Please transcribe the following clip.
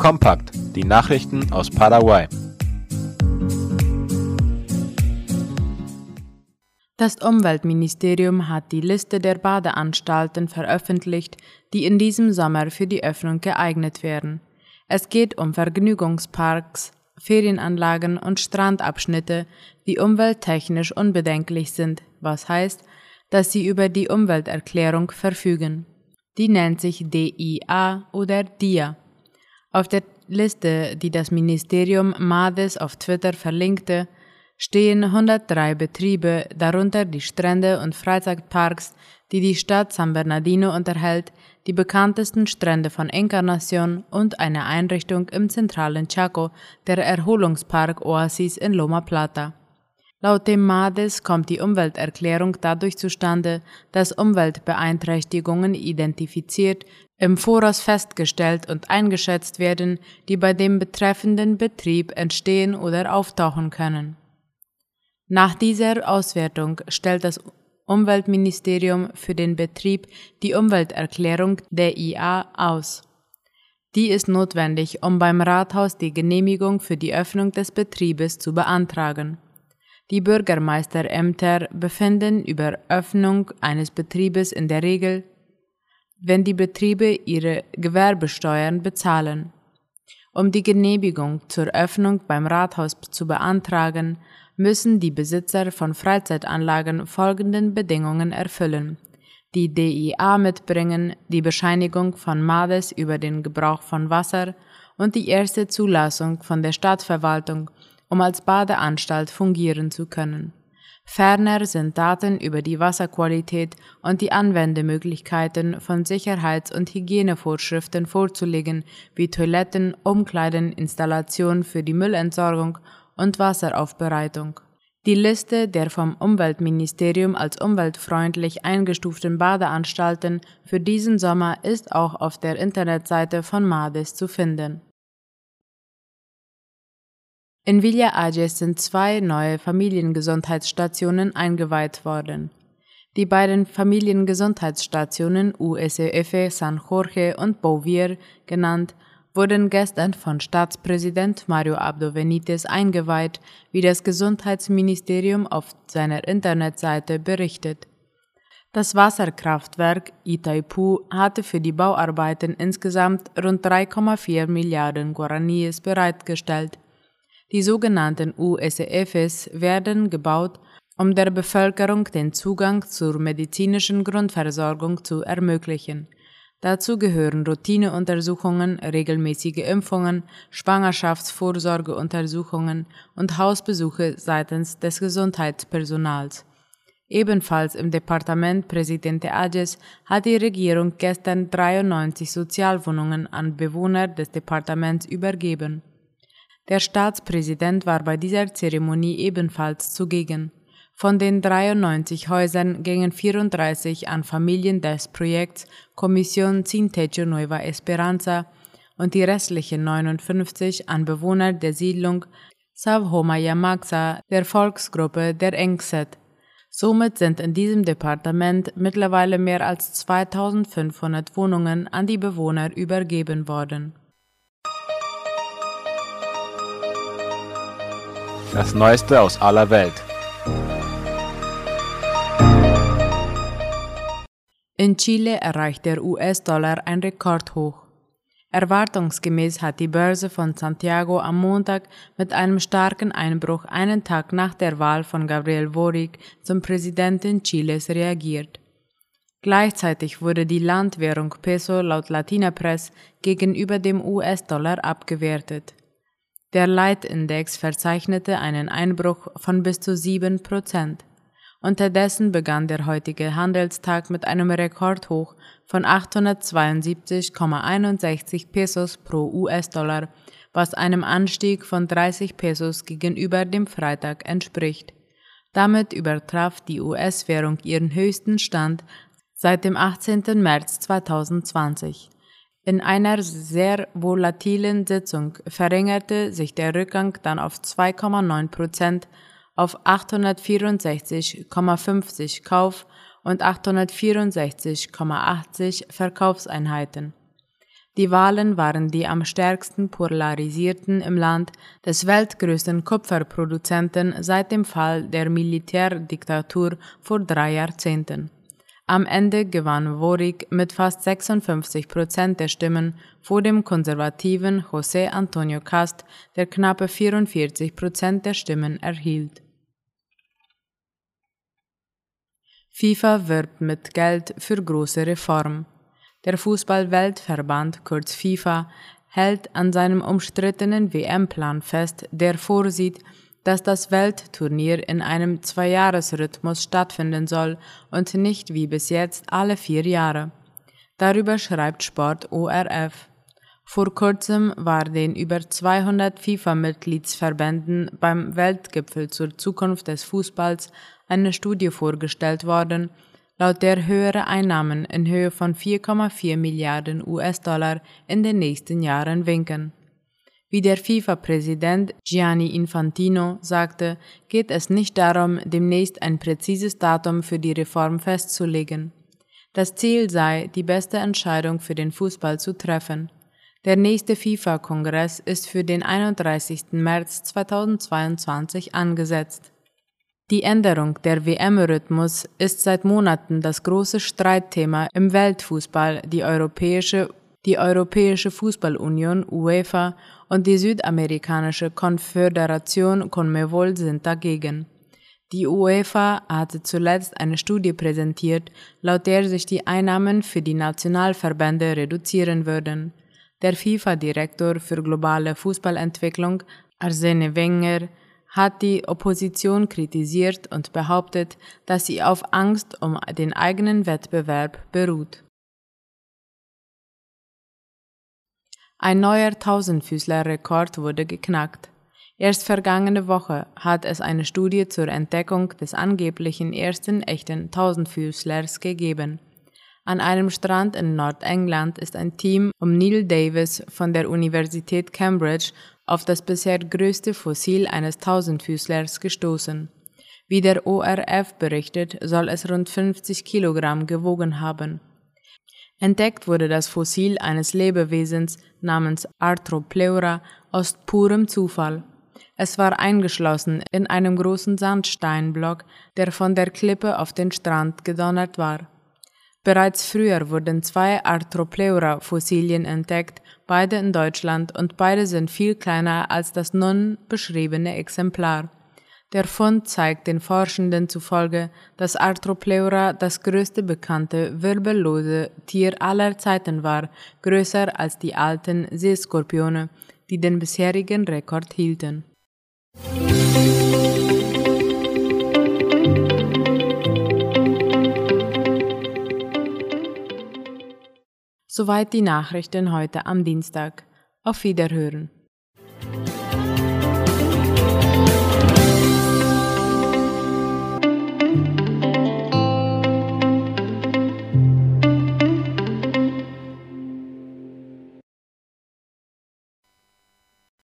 Kompakt, die Nachrichten aus Paraguay. Das Umweltministerium hat die Liste der Badeanstalten veröffentlicht, die in diesem Sommer für die Öffnung geeignet werden. Es geht um Vergnügungsparks, Ferienanlagen und Strandabschnitte, die umwelttechnisch unbedenklich sind, was heißt, dass sie über die Umwelterklärung verfügen. Die nennt sich DIA oder DIA. Auf der Liste, die das Ministerium MADES auf Twitter verlinkte, stehen 103 Betriebe, darunter die Strände und Freizeitparks, die die Stadt San Bernardino unterhält, die bekanntesten Strände von Encarnacion und eine Einrichtung im zentralen Chaco, der Erholungspark Oasis in Loma Plata. Laut dem MADES kommt die Umwelterklärung dadurch zustande, dass Umweltbeeinträchtigungen identifiziert, im Voraus festgestellt und eingeschätzt werden, die bei dem betreffenden Betrieb entstehen oder auftauchen können. Nach dieser Auswertung stellt das Umweltministerium für den Betrieb die Umwelterklärung der IA aus. Die ist notwendig, um beim Rathaus die Genehmigung für die Öffnung des Betriebes zu beantragen. Die Bürgermeisterämter befinden über Öffnung eines Betriebes in der Regel, wenn die Betriebe ihre Gewerbesteuern bezahlen. Um die Genehmigung zur Öffnung beim Rathaus zu beantragen, müssen die Besitzer von Freizeitanlagen folgenden Bedingungen erfüllen. Die DIA mitbringen, die Bescheinigung von MADES über den Gebrauch von Wasser und die erste Zulassung von der Stadtverwaltung um als Badeanstalt fungieren zu können. Ferner sind Daten über die Wasserqualität und die Anwendemöglichkeiten von Sicherheits- und Hygienevorschriften vorzulegen, wie Toiletten, Umkleiden, Installation für die Müllentsorgung und Wasseraufbereitung. Die Liste der vom Umweltministerium als umweltfreundlich eingestuften Badeanstalten für diesen Sommer ist auch auf der Internetseite von MADES zu finden. In Villa Ages sind zwei neue Familiengesundheitsstationen eingeweiht worden. Die beiden Familiengesundheitsstationen USEF San Jorge und Bouvier genannt, wurden gestern von Staatspräsident Mario Abdo Benitez eingeweiht, wie das Gesundheitsministerium auf seiner Internetseite berichtet. Das Wasserkraftwerk Itaipu hatte für die Bauarbeiten insgesamt rund 3,4 Milliarden Guaraníes bereitgestellt. Die sogenannten USEFs werden gebaut, um der Bevölkerung den Zugang zur medizinischen Grundversorgung zu ermöglichen. Dazu gehören Routineuntersuchungen, regelmäßige Impfungen, Schwangerschaftsvorsorgeuntersuchungen und Hausbesuche seitens des Gesundheitspersonals. Ebenfalls im Departement Presidente Ages hat die Regierung gestern 93 Sozialwohnungen an Bewohner des Departements übergeben. Der Staatspräsident war bei dieser Zeremonie ebenfalls zugegen. Von den 93 Häusern gingen 34 an Familien des Projekts Comisión Sin Techo Nueva Esperanza und die restlichen 59 an Bewohner der Siedlung Savhomaya Maxa der Volksgruppe der Engset. Somit sind in diesem Departement mittlerweile mehr als 2500 Wohnungen an die Bewohner übergeben worden. Das Neueste aus aller Welt. In Chile erreicht der US-Dollar ein Rekordhoch. Erwartungsgemäß hat die Börse von Santiago am Montag mit einem starken Einbruch einen Tag nach der Wahl von Gabriel Boric zum Präsidenten Chiles reagiert. Gleichzeitig wurde die Landwährung Peso laut Latina Press gegenüber dem US-Dollar abgewertet. Der Leitindex verzeichnete einen Einbruch von bis zu sieben Prozent. Unterdessen begann der heutige Handelstag mit einem Rekordhoch von 872,61 Pesos pro US-Dollar, was einem Anstieg von 30 Pesos gegenüber dem Freitag entspricht. Damit übertraf die US-Währung ihren höchsten Stand seit dem 18. März 2020. In einer sehr volatilen Sitzung verringerte sich der Rückgang dann auf 2,9 Prozent auf 864,50 Kauf- und 864,80 Verkaufseinheiten. Die Wahlen waren die am stärksten polarisierten im Land des weltgrößten Kupferproduzenten seit dem Fall der Militärdiktatur vor drei Jahrzehnten. Am Ende gewann Worik mit fast 56 Prozent der Stimmen vor dem konservativen José Antonio Cast, der knappe 44 Prozent der Stimmen erhielt. FIFA wirbt mit Geld für große Reform. Der Fußball-Weltverband, kurz FIFA, hält an seinem umstrittenen WM-Plan fest, der vorsieht, dass das Weltturnier in einem Zweijahresrhythmus stattfinden soll und nicht wie bis jetzt alle vier Jahre. Darüber schreibt Sport ORF. Vor kurzem war den über 200 FIFA-Mitgliedsverbänden beim Weltgipfel zur Zukunft des Fußballs eine Studie vorgestellt worden, laut der höhere Einnahmen in Höhe von 4,4 Milliarden US-Dollar in den nächsten Jahren winken. Wie der FIFA-Präsident Gianni Infantino sagte, geht es nicht darum, demnächst ein präzises Datum für die Reform festzulegen. Das Ziel sei, die beste Entscheidung für den Fußball zu treffen. Der nächste FIFA-Kongress ist für den 31. März 2022 angesetzt. Die Änderung der WM-Rhythmus ist seit Monaten das große Streitthema im Weltfußball. Die Europäische, die Europäische Fußballunion UEFA und die Südamerikanische Konföderation CONMEBOL sind dagegen. Die UEFA hatte zuletzt eine Studie präsentiert, laut der sich die Einnahmen für die Nationalverbände reduzieren würden. Der FIFA-Direktor für globale Fußballentwicklung, Arsene Wenger, hat die Opposition kritisiert und behauptet, dass sie auf Angst um den eigenen Wettbewerb beruht. Ein neuer Tausendfüßler-Rekord wurde geknackt. Erst vergangene Woche hat es eine Studie zur Entdeckung des angeblichen ersten echten Tausendfüßlers gegeben. An einem Strand in Nordengland ist ein Team um Neil Davis von der Universität Cambridge auf das bisher größte Fossil eines Tausendfüßlers gestoßen. Wie der ORF berichtet, soll es rund 50 Kilogramm gewogen haben. Entdeckt wurde das Fossil eines Lebewesens namens Arthropleura aus purem Zufall. Es war eingeschlossen in einem großen Sandsteinblock, der von der Klippe auf den Strand gedonnert war. Bereits früher wurden zwei Arthropleura-Fossilien entdeckt, beide in Deutschland, und beide sind viel kleiner als das nun beschriebene Exemplar. Der Fund zeigt den Forschenden zufolge, dass Arthropleura das größte bekannte wirbellose Tier aller Zeiten war, größer als die alten Seeskorpione, die den bisherigen Rekord hielten. Soweit die Nachrichten heute am Dienstag. Auf Wiederhören.